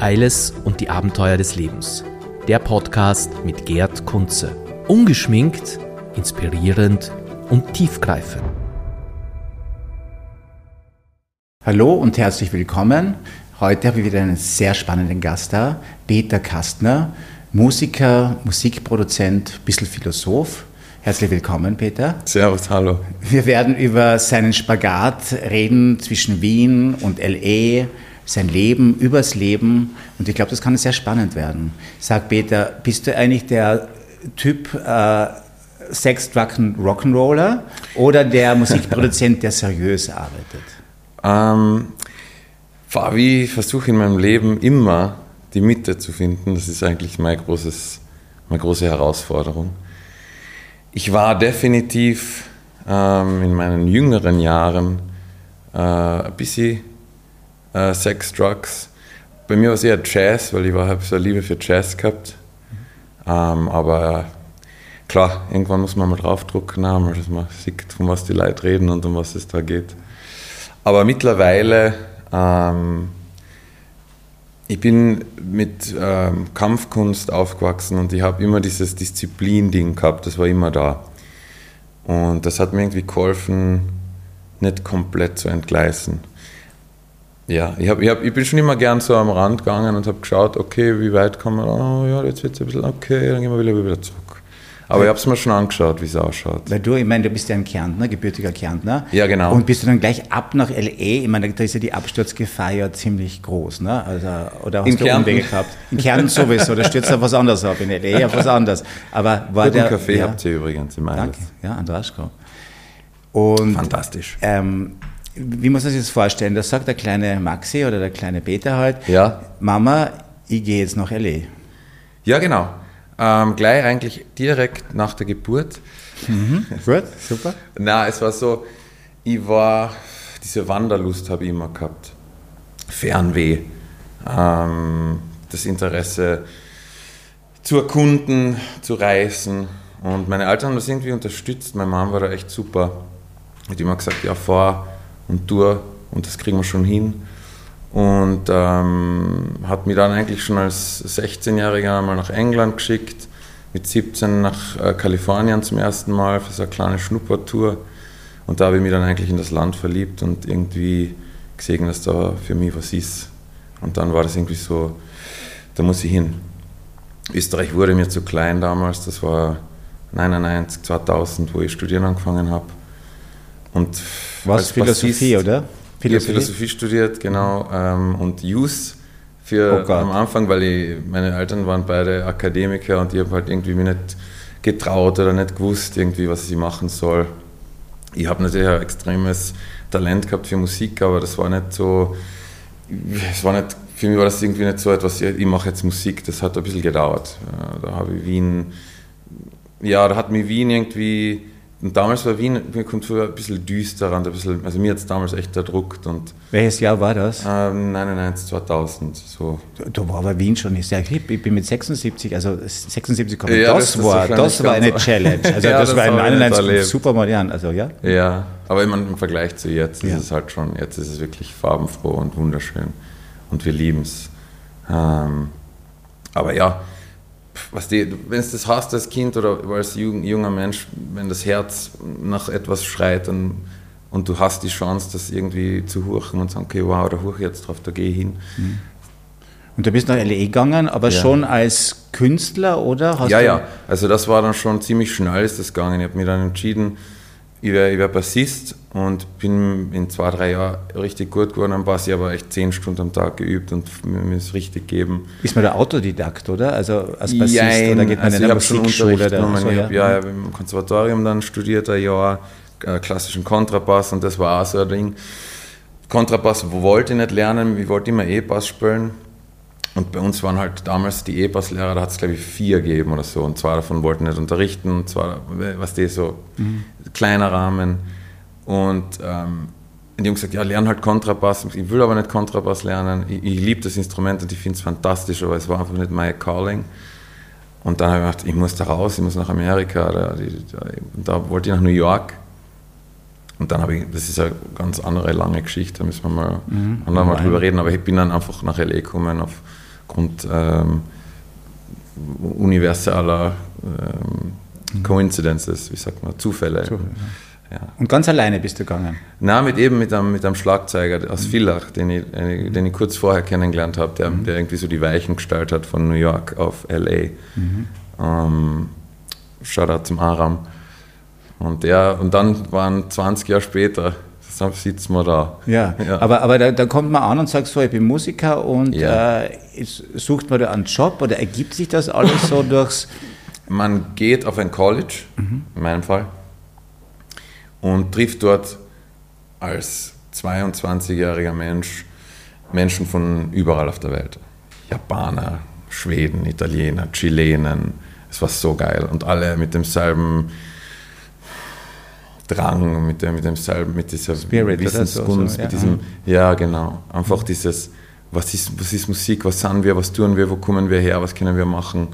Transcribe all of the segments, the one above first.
Eiles und die Abenteuer des Lebens. Der Podcast mit Gerd Kunze. Ungeschminkt, inspirierend und tiefgreifend. Hallo und herzlich willkommen. Heute habe ich wieder einen sehr spannenden Gast da, Peter Kastner, Musiker, Musikproduzent, ein bisschen Philosoph. Herzlich willkommen, Peter. Servus, hallo. Wir werden über seinen Spagat reden zwischen Wien und LA, sein Leben, übers Leben. Und ich glaube, das kann sehr spannend werden. Sag Peter, bist du eigentlich der Typ äh, Sex, Rock'n'Roller oder der Musikproduzent, der seriös arbeitet? Ähm, Fabi, ich versuche in meinem Leben immer die Mitte zu finden. Das ist eigentlich mein großes, meine große Herausforderung. Ich war definitiv ähm, in meinen jüngeren Jahren äh, ein bisschen äh, Sex, Drugs. Bei mir war es eher Jazz, weil ich habe so eine Liebe für Jazz gehabt. Ähm, aber klar, irgendwann muss man mal draufdrucken, dass man sieht, von was die Leute reden und um was es da geht. Aber mittlerweile, ähm, ich bin mit ähm, Kampfkunst aufgewachsen und ich habe immer dieses Disziplin-Ding gehabt, das war immer da. Und das hat mir irgendwie geholfen, nicht komplett zu entgleisen. Ja, ich, hab, ich, hab, ich bin schon immer gern so am Rand gegangen und habe geschaut, okay, wie weit kann man, oh ja, jetzt wird es ein bisschen, okay, dann gehen wir wieder, wieder zurück. Aber ich habe es mir schon angeschaut, wie es ausschaut. Weil du, ich meine, du bist ja ein Kärntner, gebürtiger Kärntner. Ja, genau. Und bist du dann gleich ab nach L.A.? Ich meine, da ist ja die Absturzgefahr ja ziemlich groß, ne? Also, oder hast in du Kärnten. Umwege gehabt? In Kärnten sowieso, da stürzt ja was anderes ab. In L.A. ja was anderes. Aber war Guten der... Kaffee ja, habt ihr übrigens im Danke, ja, Andraschko. Und, Fantastisch. Ähm, wie muss man sich das vorstellen? Da sagt der kleine Maxi oder der kleine Peter halt, Ja. Mama, ich gehe jetzt nach L.A. Ja, genau. Ähm, gleich eigentlich direkt nach der Geburt. Gut, super. Na, es war so, ich war, diese Wanderlust habe ich immer gehabt. Fernweh. Ähm, das Interesse zu erkunden, zu reisen. Und meine Eltern haben das irgendwie unterstützt. Meine Mom war da echt super. Hat immer gesagt, ja, fahr und tu und das kriegen wir schon hin. Und ähm, hat mich dann eigentlich schon als 16-Jähriger mal nach England geschickt, mit 17 nach äh, Kalifornien zum ersten Mal für so eine kleine Schnuppertour. Und da habe ich mich dann eigentlich in das Land verliebt und irgendwie gesehen, dass da für mich was ist. Und dann war das irgendwie so, da muss ich hin. Österreich wurde mir zu klein damals, das war 99, 2000, wo ich studieren angefangen habe. Und Was, Philosophie, Bassist- oder? ich habe Philosophie studiert, genau, ähm, und Jus für Oh am Anfang, weil ich, meine Eltern waren beide Akademiker und ich habe halt irgendwie mich nicht getraut oder nicht gewusst, irgendwie, was ich machen soll. Ich habe natürlich ein extremes Talent gehabt für Musik, aber das war nicht so, es war nicht, für mich war das irgendwie nicht so etwas, ich mache jetzt Musik, das hat ein bisschen gedauert. Ja, Da habe ich Wien, ja, da hat mir Wien irgendwie, und damals war Wien, mir kommt so ein bisschen düster und ein bisschen, also mir hat es damals echt erdruckt und Welches Jahr war das? ähm, 99, 2000, so. Da war aber Wien schon sehr hip. Ich bin mit 76, also 76 gekommen. Ja, das, das war, wahrscheinlich das war eine so. Challenge. Also Ja, das, das war im habe ich nicht 91 erlebt. super modern. Also ja. Ja, aber meine, im Vergleich zu jetzt Ja. ist es halt schon, jetzt ist es wirklich farbenfroh und wunderschön und wir lieben es. Ähm, aber ja, was die, wenn du das hast als Kind oder als jung- junger Mensch, wenn das Herz nach etwas schreit und, und du hast die Chance, das irgendwie zu huchen und sagen, okay, wow, da huche ich jetzt drauf, da gehe ich hin. Und du bist nach LA gegangen, aber Ja. schon als Künstler, oder? Hast ja, ja. Also das war dann schon ziemlich schnell ist das gegangen. Ich habe mich dann entschieden, ich wäre wär Bassist und bin in zwei, drei Jahren richtig gut geworden am Bass. Ich habe echt zehn Stunden am Tag geübt und mir es richtig gegeben. Ist man der Autodidakt, oder? Also als Bassist Jein, oder geht man also in eine Musikschule? Oder so, ich ja? habe ja, hab im Konservatorium dann studiert ein Jahr, äh, klassischen Kontrabass und das war auch so ein Ding. Kontrabass wollte ich nicht lernen, ich wollte immer E-Bass spielen. Und bei uns waren halt damals die E-Bass-Lehrer, da hat es glaube ich vier gegeben oder so. Und zwei davon wollten nicht unterrichten, und zwar, was die so, kleiner Rahmen. Und ähm, die haben gesagt, ja, lern halt Kontrabass. Ich will aber nicht Kontrabass lernen. Ich, ich liebe das Instrument und ich finde es fantastisch, aber es war einfach nicht mein Calling. Und dann habe ich gedacht, ich muss da raus, ich muss nach Amerika. Da, da, da wollte ich nach New York. Und dann habe ich, das ist eine ganz andere lange Geschichte, da müssen wir mal Mhm. andermal Nein. drüber reden, aber ich bin dann einfach nach LA gekommen auf, aufgrund ähm, universaler ähm, mhm. Coincidences, wie sagt man, Zufälle. Zufälle ja. Und ganz alleine bist du gegangen? Na, mit eben mit einem, mit einem Schlagzeuger aus mhm. Villach, den ich, den ich kurz vorher kennengelernt habe, der, mhm. der irgendwie so die Weichen gestaltet hat von New York auf LA. Mhm. Ähm, Shoutout zum Aram. Und, der, und dann waren 20 Jahre später, sitzen wir da. Ja, ja. aber, aber da, da, kommt man an und sagt so, ich bin Musiker und ja. äh, sucht man da einen Job oder ergibt sich das alles so durchs... Man geht auf ein College, mhm. in meinem Fall, und trifft dort als 22-jähriger Mensch Menschen von überall auf der Welt. Japaner, Schweden, Italiener, Chilenen. Es war so geil. Und alle mit demselben Drang, mit, dem, mit demselben, mit dieser Spirit Wissensgunst, so, ja. mit diesem, ja genau, einfach dieses, was ist, was ist Musik, was sind wir, was tun wir, wo kommen wir her, was können wir machen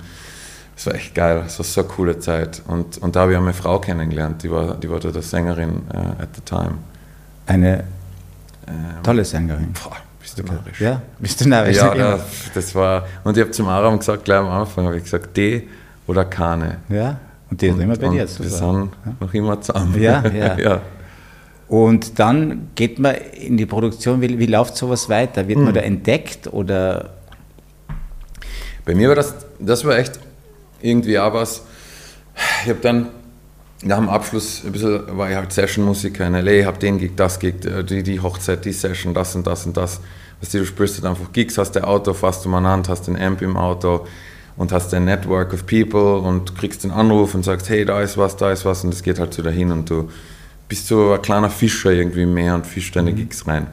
es war echt geil, es war so eine coole Zeit. Und, und da habe ich auch meine Frau kennengelernt, die war, die war da Sängerin uh, at the time. Eine ähm, tolle Sängerin. Boah, bist du narrisch. Ja, bist du narrisch. Ja, ja das war, und ich habe zum Aram gesagt, gleich am Anfang habe ich gesagt, D oder Kane. Ja, und die ist immer bei dir. Wir sind ja. noch immer zusammen. Ja, ja. ja. Und dann geht man in die Produktion, wie, wie läuft sowas weiter? Wird hm. man da entdeckt oder? Bei mir war das, das war echt irgendwie auch was. Ich habe dann nach dem Abschluss ein bisschen, war ich halt Session-Musiker in L.A., habe den Gig, das Gig, äh, die, die Hochzeit, die Session, das und das und das. Was du spielst halt einfach Gigs, hast dein Auto fast umeinander, hast den Amp im Auto und hast ein Network of People und kriegst den Anruf und sagst, hey, da ist was, da ist was und es geht halt so dahin und du bist so ein kleiner Fischer irgendwie im Meer und fischst deine mhm. Gigs rein.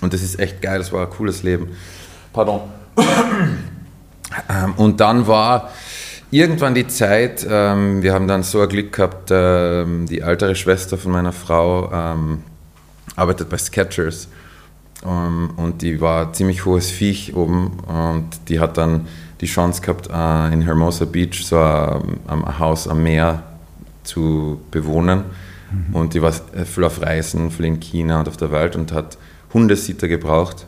Und das ist echt geil, das war ein cooles Leben. Pardon. Ähm, und dann war irgendwann die Zeit, ähm, wir haben dann so ein Glück gehabt, ähm, die ältere Schwester von meiner Frau ähm, arbeitet bei Sketchers ähm, und die war ziemlich hohes Viech oben und die hat dann die Chance gehabt, äh, in Hermosa Beach so ein, ein, Haus am Meer zu bewohnen mhm. und die war viel auf Reisen, viel in China und auf der Welt und hat Hundesitter gebraucht.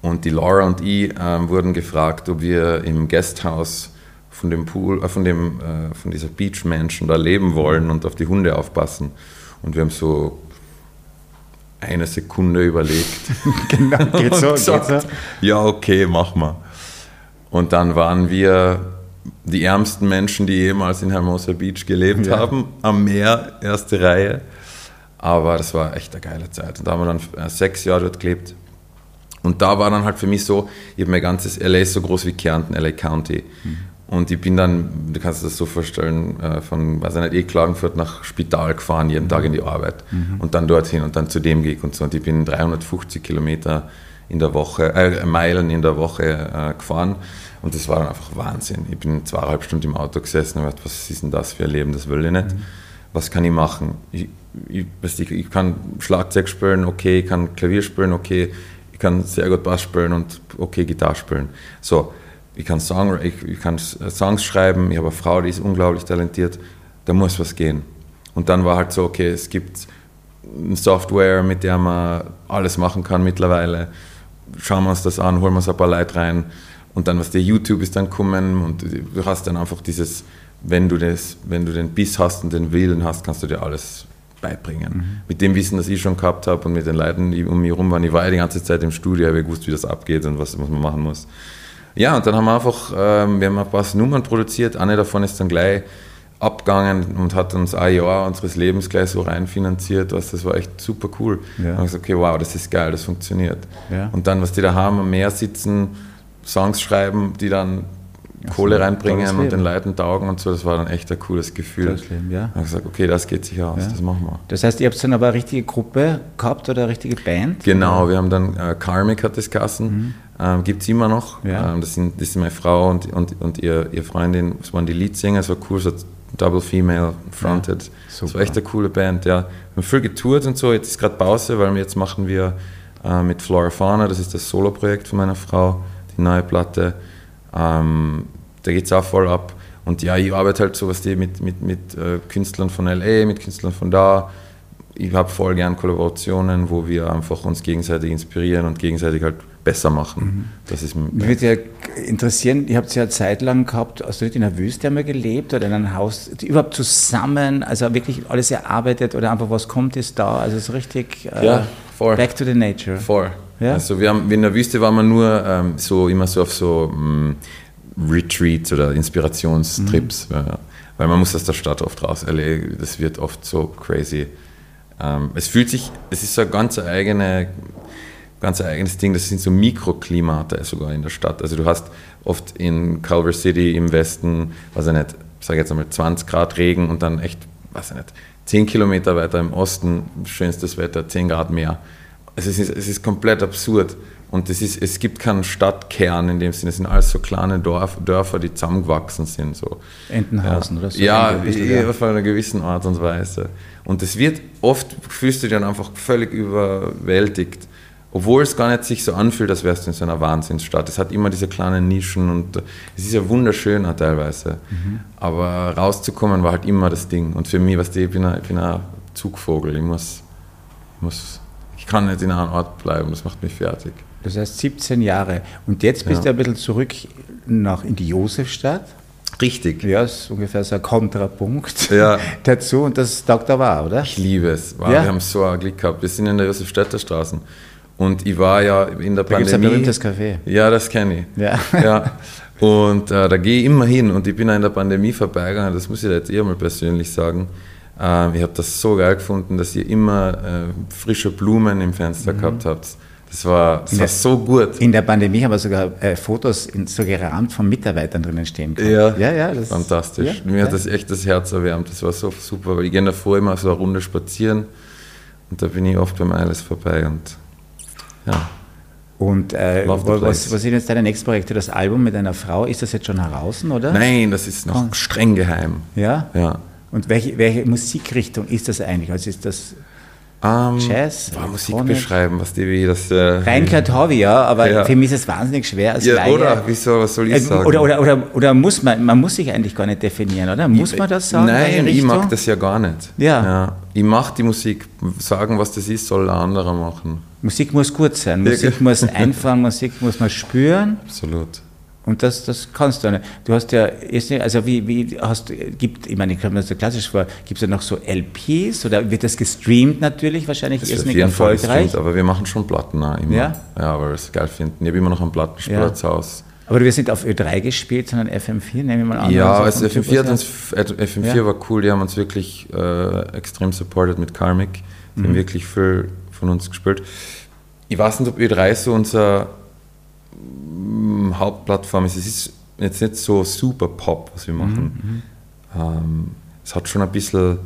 Und die Laura und ich äh, wurden gefragt, ob wir im Guesthouse von dem Pool, äh, von, dem, äh, von dieser Beach-Menschen da leben wollen und auf die Hunde aufpassen. Und wir haben so eine Sekunde überlegt. genau, geht so, gesagt, geht so. Ja, okay, mach mal. Und dann waren wir die ärmsten Menschen, die jemals in Hermosa Beach gelebt ja. haben, am Meer, erste Reihe. Aber das war echt eine geile Zeit. Und da haben wir dann äh, sechs Jahre dort gelebt. Und da war dann halt für mich so, ich habe mein ganzes LA ist so groß wie Kärnten, LA County. Mhm. Und ich bin dann, du kannst dir das so vorstellen, äh, von, weiß ich nicht, eh Klagenfurt nach Spital gefahren, jeden mhm. Tag in die Arbeit. Mhm. Und dann dorthin und dann zu dem Gig und so. Und ich bin 350 Kilometer in der Woche, äh, Meilen in der Woche äh, gefahren. Und das war dann einfach Wahnsinn. Ich bin zweieinhalb Stunden im Auto gesessen und gedacht, was ist denn das für ein Leben, das will ich nicht. Mhm. Was kann ich machen? Ich, ich, ich, kann Schlagzeug spielen, okay, ich kann Klavier spielen, okay, ich kann sehr gut Bass spielen und okay, Gitarre spielen. So, ich kann, Song, ich, ich kann Songs schreiben, ich habe eine Frau, die ist unglaublich talentiert, da muss was gehen. Und dann war halt so, okay, es gibt eine Software, mit der man alles machen kann mittlerweile. Schauen wir uns das an, holen wir uns ein paar Leute rein. Und dann, was der YouTube ist dann kommen und du hast dann einfach dieses, wenn du, das, wenn du den Biss hast und den Willen hast, kannst du dir alles beibringen. Mhm. Mit dem Wissen, das ich schon gehabt habe und mit den Leuten, die um mich herum waren. Ich war ja die ganze Zeit im Studio, habe gewusst, wie das abgeht und was, was man machen muss. Ja, und dann haben wir einfach, ähm, wir haben ein paar Nummern produziert. Eine davon ist dann gleich abgegangen und hat uns ein Jahr unseres Lebens gleich so reinfinanziert. Was, das war echt super cool. Ja. Und ich gesagt, okay, wow, das ist geil, das funktioniert. Ja. Und dann, was die da haben, am Meer sitzen, Songs schreiben, die dann Ach Kohle so, reinbringen und den Leuten taugen und so, das war dann echt ein cooles Gefühl. Leben, ja. Und ich gesagt, okay, das geht sich aus, ja. das machen wir. Das heißt, ihr habt dann aber eine richtige Gruppe gehabt oder eine richtige Band? Genau, wir haben dann, äh, Karmic hat das Kassen. Mhm ähm, gibt es immer noch. Ja. Ähm, das, sind, das sind meine Frau und, und, und ihr, ihr Freundin, das waren die Leadsänger, es war cool, so Double Female Fronted. Ja, das war echt eine coole Band, ja. Wir haben viel getourt und so, jetzt ist gerade Pause, weil jetzt machen wir äh, mit Flora Fauna, das ist das Solo-Projekt von meiner Frau, die neue Platte. Ähm, da geht es auch voll ab. Und ja, ich arbeite halt so was die mit, mit, mit äh, Künstlern von LA, mit Künstlern von da ich habe voll gern Kollaborationen, wo wir einfach uns gegenseitig inspirieren und gegenseitig halt besser machen. Mhm. Das ist Mich würde ja interessieren, ihr habt ja eine Zeit lang gehabt, hast du nicht in einer Wüste einmal gelebt oder in einem Haus, überhaupt zusammen, also wirklich alles erarbeitet oder einfach was kommt ist da, also so richtig äh, ja, voll. back to the nature. Voll. Ja? Also wir haben, in der Wüste waren wir nur ähm, so immer so auf so ähm, Retreats oder Inspirationstrips, mhm. ja, weil man muss aus der Stadt oft raus. LA, das wird oft so crazy. Ähm, es fühlt sich, es ist so ein ganz eigene ganz eigenes Ding, das sind so Mikroklimate sogar in der Stadt. Also du hast oft in Culver City im Westen, weiß ich nicht, sage jetzt einmal 20 Grad Regen und dann echt, weiß ich nicht, 10 Kilometer weiter im Osten schönstes Wetter, 10 Grad mehr. Also es ist, es ist komplett absurd. Und es, ist, es gibt keinen Stadtkern in dem Sinne, es sind alles so kleine Dorf, Dörfer, die zusammengewachsen sind. So. Entenhausen ja. oder so? Ja, ja, auf einer gewissen Art und Weise. Und es wird oft, fühlst du dich dann einfach völlig überwältigt obwohl es gar nicht sich so anfühlt, als wärst du in so einer Wahnsinnsstadt. Es hat immer diese kleinen Nischen und es ist ja wunderschöner teilweise. Mhm. Aber rauszukommen war halt immer das Ding. Und für mich, was ich bin, ein, ich bin ein Zugvogel. Ich muss, ich muss, ich kann nicht in einem Ort bleiben. Das macht mich fertig. Das heißt 17 Jahre. Und jetzt bist ja. du ein bisschen zurück nach, in die Josefstadt. Richtig. Ja, das ist ungefähr so ein Kontrapunkt ja. dazu und das taugt da war, oder? Ich liebe es. Wow, ja. Wir haben so ein Glück gehabt. Wir sind in der Josefstädter Straße. Und ich war ja in der da Pandemie. Da gibt ein berühmtes Café. Ja, das kenne ich. Ja. ja. Und äh, da gehe ich immer hin und ich bin auch in der Pandemie vorbeigegangen, das muss ich jetzt eher mal persönlich sagen. Ähm, ich habe das so geil gefunden, dass ihr immer äh, frische Blumen im Fenster mhm. gehabt habt. Das war, das war so gut. In der Pandemie haben wir sogar äh, Fotos in, so gerahmt von Mitarbeitern drinnen stehen können. Ja, ja, ja das fantastisch. Ja, Mir ja. hat das echt das Herz erwärmt. Das war so super, weil ich gehe davor immer so eine Runde spazieren und da bin ich oft beim Eiles vorbei und ja. Und äh, was, was sind jetzt deine nächsten Projekte? Das Album mit deiner Frau, ist das jetzt schon heraus, oder? Nein, das ist noch oh. streng geheim. Ja? Ja. Und welche, welche Musikrichtung ist das eigentlich? Also ist das ähm, Jazz? Boah, Musik beschreiben, was die wie das. Äh, Reinkert ich ja, aber ja. für mich ist es wahnsinnig schwer als ja, Laie. Oder, wieso, was soll ich äh, sagen? Oder, oder, oder, oder muss man, man muss sich eigentlich gar nicht definieren, oder? Muss man das sagen? Nein, ich mag das ja gar nicht. Ja. ja. Ich mache die Musik, sagen, was das ist, soll ein anderer machen. Musik muss gut sein, Musik muss einfahren, Musik muss man spüren. Absolut. Und das, das kannst du nicht. Du hast ja, also wie, wie hast du, gibt, ich meine, ich komme mir das so klassisch vor, gibt es ja noch so LPs oder wird das gestreamt natürlich wahrscheinlich das irrsinnig erfolgreich? Gestreamt, aber wir machen schon Platten auch immer. Ja? Ja, weil wir es geil finden. Ich habe immer noch einen Plattenspieler ja. Aber wir sind auf Ö3 gespielt, sondern FM4, nehme ich mal an. Ja, also FM4, hat uns, FM4 ja. war cool, die haben uns wirklich äh, extrem supported mit Karmic. Die mhm. haben wirklich viel von uns gespielt. Ich weiß nicht, ob Ö3 so unser Hauptplattform ist. Es ist jetzt nicht so super Pop, was wir machen. Mhm, mhm. ähm, es hat schon ein bisschen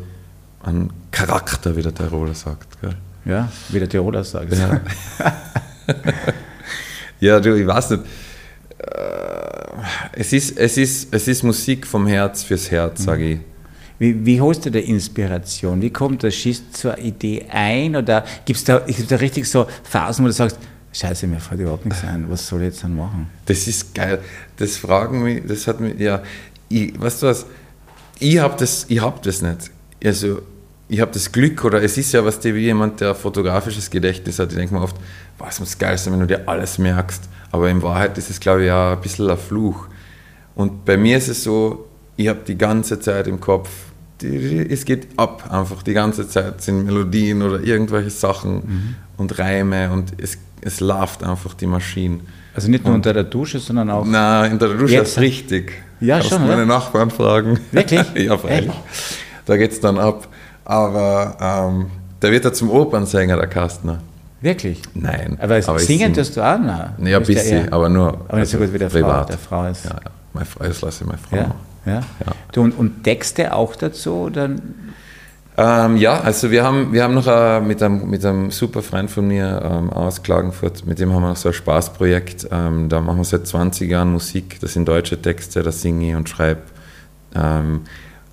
einen Charakter, wie der Tiroler sagt. Gell? Ja, wie der Tiroler sagt. Ja, ja du, ich weiß nicht. Äh, es ist, es, ist, es ist Musik vom Herz fürs Herz, mhm. sage ich. Wie, wie holst du da Inspiration? Wie kommt das? Schießt zur Idee ein? Oder gibt es da, da richtig so Phasen, wo du sagst, Scheiße, mir fällt überhaupt nichts ein, was soll ich jetzt dann machen? Das ist geil. Das fragen mich, das hat mich, ja, ich, weißt du was, ich habe das, hab das nicht. Also, ich habe das Glück, oder es ist ja was, wie jemand, der fotografisches Gedächtnis hat, ich denke mir oft, was muss geil sein, wenn du dir alles merkst. Aber in Wahrheit ist es, glaube ich, ja ein bisschen ein Fluch. Und bei mir ist es so, ich habe die ganze Zeit im Kopf, die, es geht ab einfach die ganze Zeit sind Melodien oder irgendwelche Sachen mhm. und Reime und es, es läuft einfach die Maschine. Also nicht nur und, unter der Dusche, sondern auch. Nein, unter der Dusche ist richtig. Ja, Kannst schon. meine Nachbarn fragen. Wirklich? ja, freilich. Da geht es dann ab. Aber ähm, der wird ja zum Opernsänger, der Kastner. Wirklich? Nein. Aber, aber singen tust du auch noch? Ja, ein bisschen, aber nur. Aber nicht so gut wie der Frau, der Frau ist. Ja, ja. Meine Frau, das lasse ich meine Frau ja. Ja? ja. Du, und, und, Texte auch dazu? Oder? Ähm, ja, also wir haben, wir haben noch äh, mit, einem, mit einem super Freund von mir ähm, aus Klagenfurt, mit dem haben wir noch so ein Spaßprojekt. Ähm, da machen wir seit 20 Jahren Musik, das sind deutsche Texte, da singe ich und schreibe. Ähm,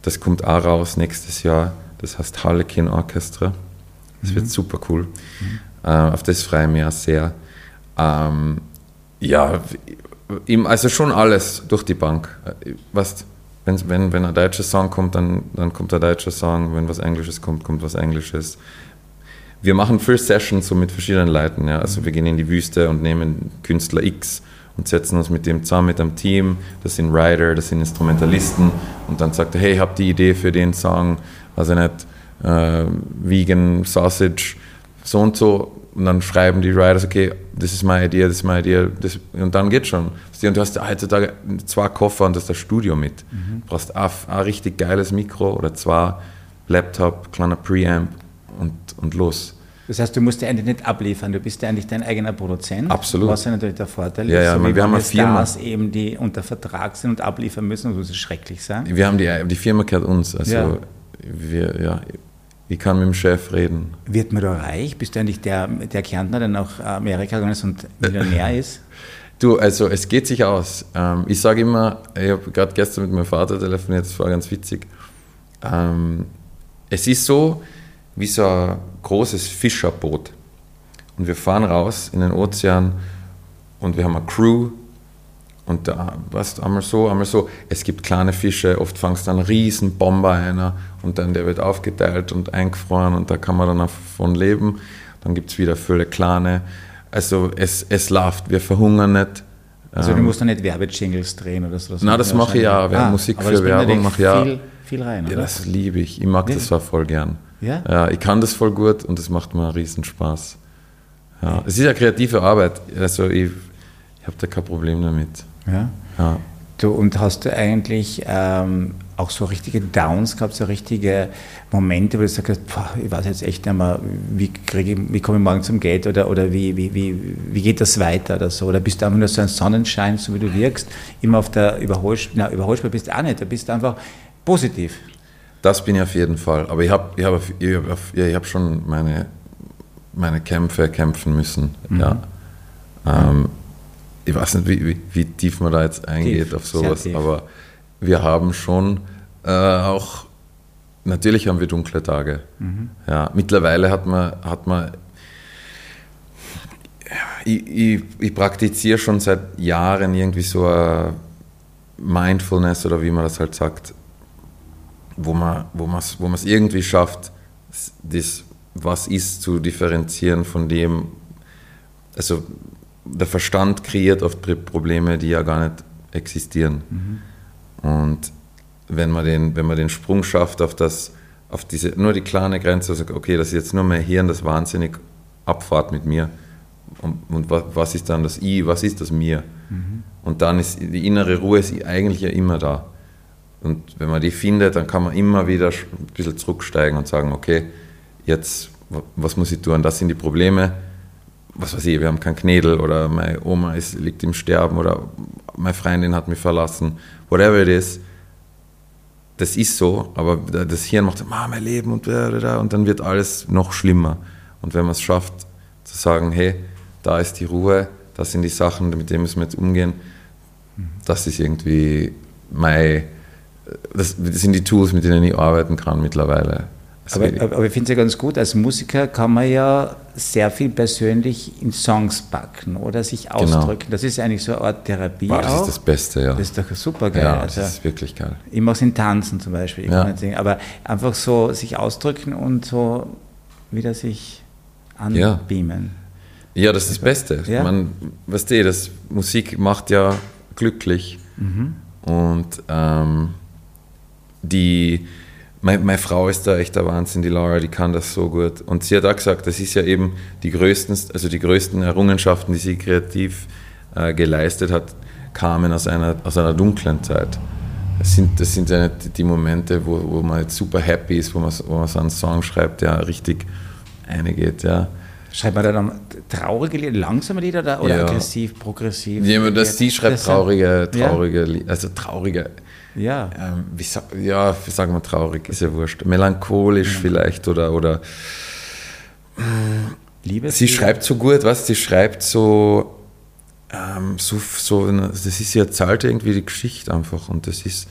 das kommt auch raus nächstes Jahr, das heißt Harlequin Orchestra. Das mhm. wird super cool. Mhm. Äh, auf das freue ich mich auch sehr. Ähm, ja, also schon alles durch die Bank. Was, wenn, wenn, wenn ein deutscher Song kommt, dann, dann kommt ein deutscher Song. Wenn was Englisches kommt, kommt was Englisches. wir machen First Sessions so mit verschiedenen Leuten. Ja. Also wir gehen in die Wüste und nehmen Künstler X und setzen uns mit dem zusammen, mit einem Team. Das sind Writer, das sind Instrumentalisten. Und dann sagt er, hey, ich habe die Idee für den Song, also nicht äh, Vegan Sausage, so und so. Und dann schreiben die Writers, okay, das ist meine Idee, das ist meine Idee. Das, und dann geht schon. Und du hast heutzutage zwei Koffer und das ist das Studio mit. Mhm. Du brauchst ein, ein richtig geiles Mikro oder zwei, Laptop, kleiner Preamp und, und los. Das heißt, du musst dir eigentlich nicht abliefern, du bist ja eigentlich dein eigener Produzent. Absolut. Was ja natürlich der Vorteil ja, ja, so wir haben eine Firma. Stars eben, die unter Vertrag sind und abliefern müssen, das muss schrecklich sein. Wir haben die, die Firma gehört uns, also ja. wir, ja, ich kann mit dem Chef reden. Wird man da reich? Bist du eigentlich der, der Kärntner, der nach Amerika gegangen ist und Millionär ist? Du, also es geht sich aus. Ähm, ich sage immer, ich habe gerade gestern mit meinem Vater telefoniert, das war ganz witzig. Ähm, es ist so wie so ein großes Fischerboot. Und wir fahren raus in den Ozean und wir haben eine Crew und da, was, einmal so, einmal so. Es gibt kleine Fische, oft fangst du einen riesen Bomber einer und dann der wird aufgeteilt und eingefroren und da kann man dann davon leben. Dann gibt es wieder viele kleine. Also es, es läuft, wir verhungern nicht. Also du ähm, musst dann nicht Werbejingles drehen oder so? Nein, das mache ich ja. Ah, Musik für Werbung mache ich ja. Viel, viel rein, oder? Ja, das liebe ich. Ich mag ja. das zwar voll gern. Ja? ja? Ich kann das voll gut und es macht mir einen riesen Spaß. Ja. Es ist ja kreative Arbeit. Also ich, ich habe da kein Problem damit. Ja. ja. Du, und hast du eigentlich ähm, auch so richtige Downs gehabt, so richtige Momente, wo du sagst, boah, ich weiß jetzt echt nicht mehr, wie, ich, wie komme ich morgen zum Geld oder, oder wie, wie, wie, wie geht das weiter oder so? Oder bist du einfach nur so ein Sonnenschein, so wie du wirkst, immer auf der Überholspur, na, Überholspur bist du auch nicht, da bist du einfach positiv. Das bin ich auf jeden Fall. Aber ich habe ich hab, ich hab, ich hab schon meine, meine Kämpfe kämpfen müssen. Mhm. Ja. Ähm, ich weiß nicht, wie, wie, wie, tief man da jetzt eingeht tief, auf sowas, aber wir haben schon äh, auch, natürlich haben wir dunkle Tage. Mhm. Ja, mittlerweile hat man, hat man ich, ich, ich, praktiziere schon seit Jahren irgendwie so ein Mindfulness oder wie man das halt sagt, wo man wo wo es irgendwie schafft, das, was ist, zu differenzieren von dem, also der Verstand kreiert oft Probleme, die ja gar nicht existieren. Mhm. Und wenn man, den, wenn man den Sprung schafft auf das, auf diese, nur die kleine Grenze, also okay, das ist jetzt nur mein Hirn, das wahnsinnig abfahrt mit mir. Und, und was, was, ist dann das I, was ist das mir? Mhm. Und dann ist die innere Ruhe ist eigentlich ja immer da. Und wenn man die findet, dann kann man immer wieder ein bisschen zurücksteigen und sagen, okay, jetzt, was muss ich tun? Das sind die Probleme. Was weiß ich, wir haben keinen Knädel oder meine Oma ist, liegt im Sterben oder meine Freundin hat mich verlassen. Whatever it is. Das ist so, aber das Hirn macht, ah, mein Leben und, und dann wird alles noch schlimmer. Und wenn man es schafft, zu sagen, hey, da ist die Ruhe, das sind die Sachen, mit denen müssen wir jetzt umgehen, das ist irgendwie mein das, das sind die Tools, mit denen ich arbeiten kann mittlerweile. Aber, aber, ich finde es ja ganz gut, als Musiker kann man ja sehr viel persönlich in Songs packen oder sich genau. ausdrücken. Genau. Das ist eigentlich so eine Art Therapie. Boah, das auch. ist das Beste, ja. Das ist doch super geil. Ja, das also, ist wirklich geil. Ich mache es in Tanzen zum Beispiel. Ich ja. singen, aber einfach so sich ausdrücken und so wieder sich anbeamen. Ja, ja das ist das Beste. Ja? Man, weißt du, das Musik macht ja glücklich. Mhm. Und ähm, die, meine, meine, Frau ist da echt der Wahnsinn, die Laura, die kann das so gut. Und sie hat auch gesagt, das ist ja eben die größten, also die größten Errungenschaften, die sie kreativ äh, geleistet hat, kamen aus einer, aus einer dunklen Zeit. Das sind, das sind ja nicht die Momente, wo, wo man jetzt super happy ist, wo man, wo man so einen Song schreibt, der richtig eingeht. Ja. Schreibt man da dann traurige Lieder, langsame Lieder oder, oder ja. aggressiv, progressiv? Ja, das, sie schreibt traurige, traurige, ja. also traurige, ja. Ähm, wie, ja, wie sagen wir traurig, ist ja wurscht. Melancholisch ja. vielleicht oder. oder Liebes sie schreibt so gut, was? Sie schreibt so. Ähm, so, so, das ist ja zahlt irgendwie die Geschichte einfach und das ist.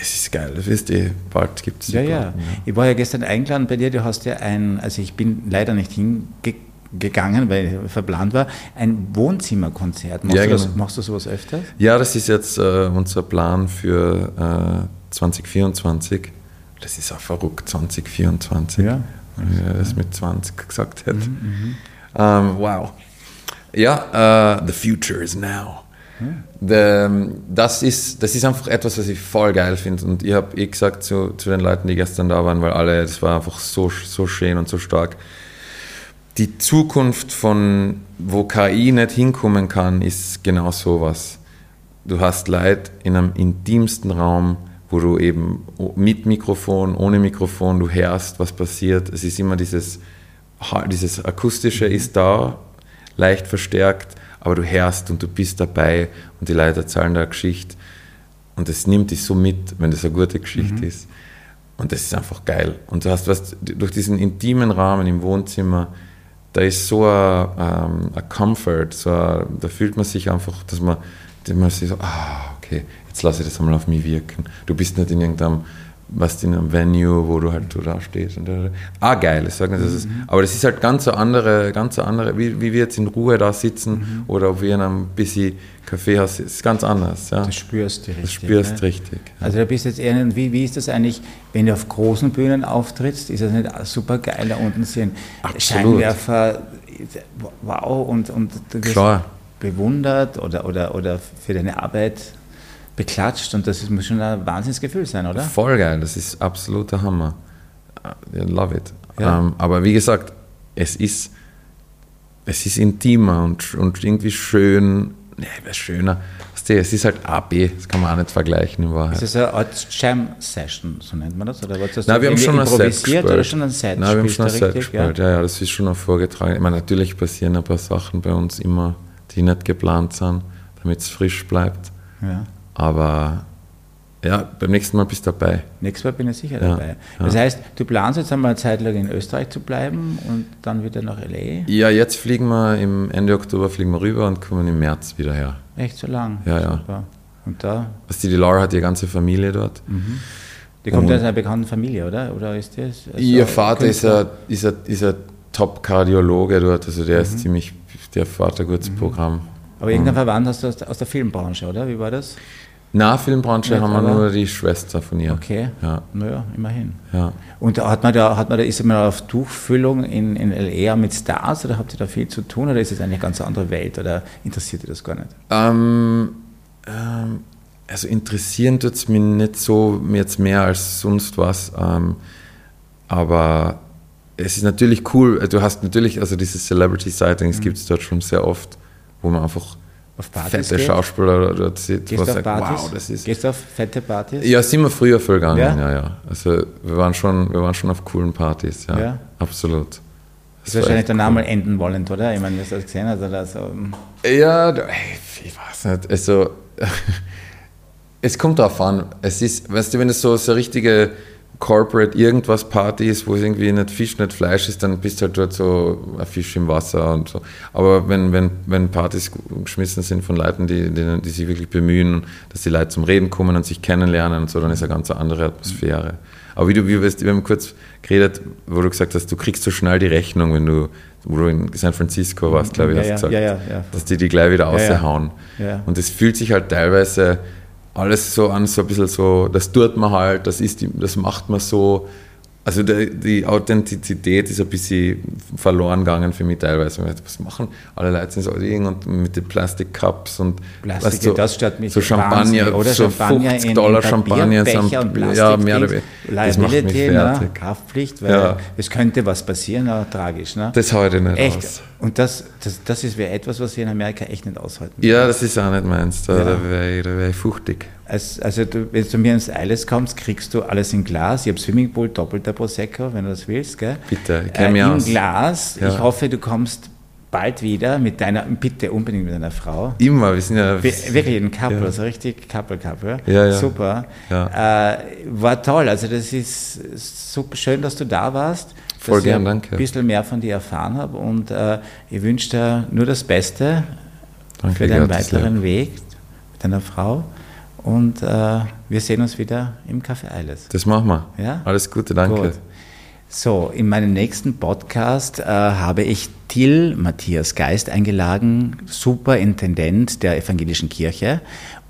Es ist geil, das wisst ihr, bald gibt es ja, ja, Ich war ja gestern eingeladen bei dir, du hast ja ein, also ich bin leider nicht hingekommen gegangen, weil verplant war, ein Wohnzimmerkonzert. Machst, ja, du, das, genau. machst du sowas öfter? Ja, das ist jetzt äh, unser Plan für äh, 2024. Das ist auch verrückt, 2024. Ja. wenn er das mit 20 gesagt hätte. Ähm, wow. Ja, äh, the future is now. The, das, ist, das ist einfach etwas, was ich voll geil finde. Und ich habe eh gesagt zu, zu den Leuten, die gestern da waren, weil alle, das war einfach so, so schön und so stark. Die Zukunft von, wo KI nicht hinkommen kann, ist genau sowas. Du hast Leute in einem intimsten Raum, wo du eben mit Mikrofon, ohne Mikrofon, du hörst, was passiert. Es ist immer dieses, dieses Akustische ist da, leicht verstärkt aber du hörst und du bist dabei und die Leute erzählen da eine Geschichte und es nimmt dich so mit, wenn das eine gute Geschichte mhm. ist. Und das ist einfach geil. Und du hast was, durch diesen intimen Rahmen im Wohnzimmer, da ist so ein, ähm, ein Comfort, so ein, da fühlt man sich einfach, dass man, dass man sich so, ah, okay, jetzt lasse ich das einmal auf mich wirken. Du bist nicht in irgendeinem was in einem Venue, wo du halt so da stehst. Und, ah, geil, ich sage das ist, mhm. aber das ist halt ganz so andere, ganz so andere, wie, wie wir jetzt in Ruhe da sitzen mhm. oder ob wir in einem busy Kaffeehaus sitzen, ist ganz anders. Ja. Das spürst du richtig. Das spürst ne? richtig. Ja. Also da bist jetzt eher, wie, wie ist das eigentlich, wenn du auf großen Bühnen auftrittst, ist das nicht super geil, da unten sind Absolut. Scheinwerfer, wow, und, und du wirst bewundert oder, oder, oder für deine Arbeit beklatscht und das muss schon ein Wahnsinnsgefühl sein, oder? Voll geil, das ist absoluter Hammer. I love it. Ja. Ähm, aber wie gesagt, es ist, es ist intimer und, und irgendwie schön, ne, was schöner. Es ist halt AB, das kann man auch nicht vergleichen in Wahrheit. Ist das eine Art Jam-Session, so nennt man das? Oder was das Nein, wir haben schon ein Set gespielt. Oder schon ein Set Nein, wir haben schon ein Set gespielt, ja? ja, ja, das ist schon auch vorgetragen. Ich meine, natürlich passieren ein paar Sachen bei uns immer, die nicht geplant sind, damit es frisch bleibt. Ja. Aber ja, beim nächsten Mal bist du dabei. Nächstes Mal bin ich sicher ja, dabei. Das ja. heißt, du planst jetzt einmal eine Zeit lang in Österreich zu bleiben und dann wieder nach L.A.? Ja, jetzt fliegen wir im Ende Oktober fliegen wir rüber und kommen im März wieder her. Echt so lang? Ja, ja. Super. Und da? Also die, die Laura hat ihre ganze Familie dort. Mhm. Die kommt aus einer bekannten Familie, oder? Oder ist das? Also ihr Vater ist ein, ist ein, ist ein Top-Kardiologe dort, also der mhm. ist ziemlich, der ein gutes mhm. Programm. Aber irgendein Verwandt hast du aus der Filmbranche, oder? Wie war das? Na, Filmbranche Nicht, haben wir nur die Schwester von ihr. Okay. Ja. Naja, immerhin. Ja. Und hat man da, hat man da, ist man auf Tuchfüllung in, in LA mit Stars oder habt ihr da viel zu tun oder ist es eine ganz andere Welt oder interessiert ihr das gar nicht? Ähm, ähm, also interessieren tut es mich nicht so jetzt mehr als sonst was. Ähm, aber es ist natürlich cool, du hast natürlich, also diese Celebrity-Sightings mhm. gibt es dort schon sehr oft, wo man einfach auf Partys fette geht? Schauspieler dort sieht, Gehst du auf Partys? wow, das ist... Gehst du auf fette Partys? Ja, sind wir früher voll gegangen, ja? ja, ja. Also wir waren schon, wir waren schon auf coolen Partys, ja, ja. absolut. Das ist wahrscheinlich danach cool. mal enden wollend, oder? Ich meine, du hast das gesehen, also das... Um ja, ich weiß nicht, also... es kommt darauf an. Es ist, weißt du, wenn es so, so richtige Corporate irgendwas Party ist, wo es irgendwie nicht Fisch, nicht Fleisch ist, dann bist du halt dort so ein Fisch im Wasser und so. Aber wenn, wenn, wenn Partys geschmissen sind von Leuten, die, die, die sich wirklich bemühen, dass die Leute zum Reden kommen und sich kennenlernen und so, dann ist eine ganz andere Atmosphäre. Aber wie du, wie wir, haben kurz geredet, wo du gesagt hast, du kriegst so schnell die Rechnung, wenn du, wo du in San Francisco warst, glaube ich, ja, hast ja, gesagt, ja, dass die die gleich wieder raushauen. Und es fühlt sich halt teilweise alles so an, so ein bisschen so, das tut man halt, das, ist das macht man so. Also die, die, Authentizität ist ein bisschen verloren gegangen für mich teilweise. Was machen alle Leute sind so und mit den Plastic Cups und Plastik, weißt, so, das stört mich so Champagner, oder so Champagner 50 Dollar Champagner, ja, mehr oder weniger. Das macht mich fertig. Ne? Haftpflicht, weil ja. es könnte was passieren, aber tragisch. Ne? Das ich nicht echt. aus. Und das, das, das ist etwas, was wir in Amerika echt nicht aushalten. Ja, das ist auch nicht meins. Da, ja. da wäre ich, wär ich fuchtig. Also, also du, wenn du mir ins Eiles kommst, kriegst du alles in Glas. Ich habe Swimmingpool, doppelter Prosecco, wenn du das willst. Gell? Bitte, mich äh, aus. In Glas. Ja. Ich hoffe, du kommst bald wieder mit deiner, bitte unbedingt mit deiner Frau. Immer, wir sind ja... Wirklich ein Couple, ja. also richtig Couple-Couple. Ja, ja. Super. Ja. Äh, war toll, also das ist super schön, dass du da warst. Voll gern, danke. ein bisschen mehr von dir erfahren habe und äh, ich wünsche dir nur das Beste danke, für deinen weiteren Weg mit deiner Frau. Und äh, wir sehen uns wieder im Café Eiles. Das machen wir. Ja? Alles Gute, danke. Gut. So, in meinem nächsten Podcast äh, habe ich Till Matthias Geist eingeladen, Superintendent der Evangelischen Kirche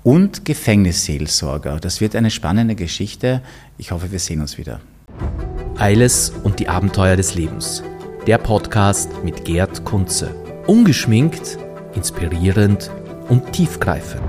und Gefängnisseelsorger. Das wird eine spannende Geschichte. Ich hoffe, wir sehen uns wieder. Eiles und die Abenteuer des Lebens. Der Podcast mit Gerd Kunze. Ungeschminkt, inspirierend und tiefgreifend.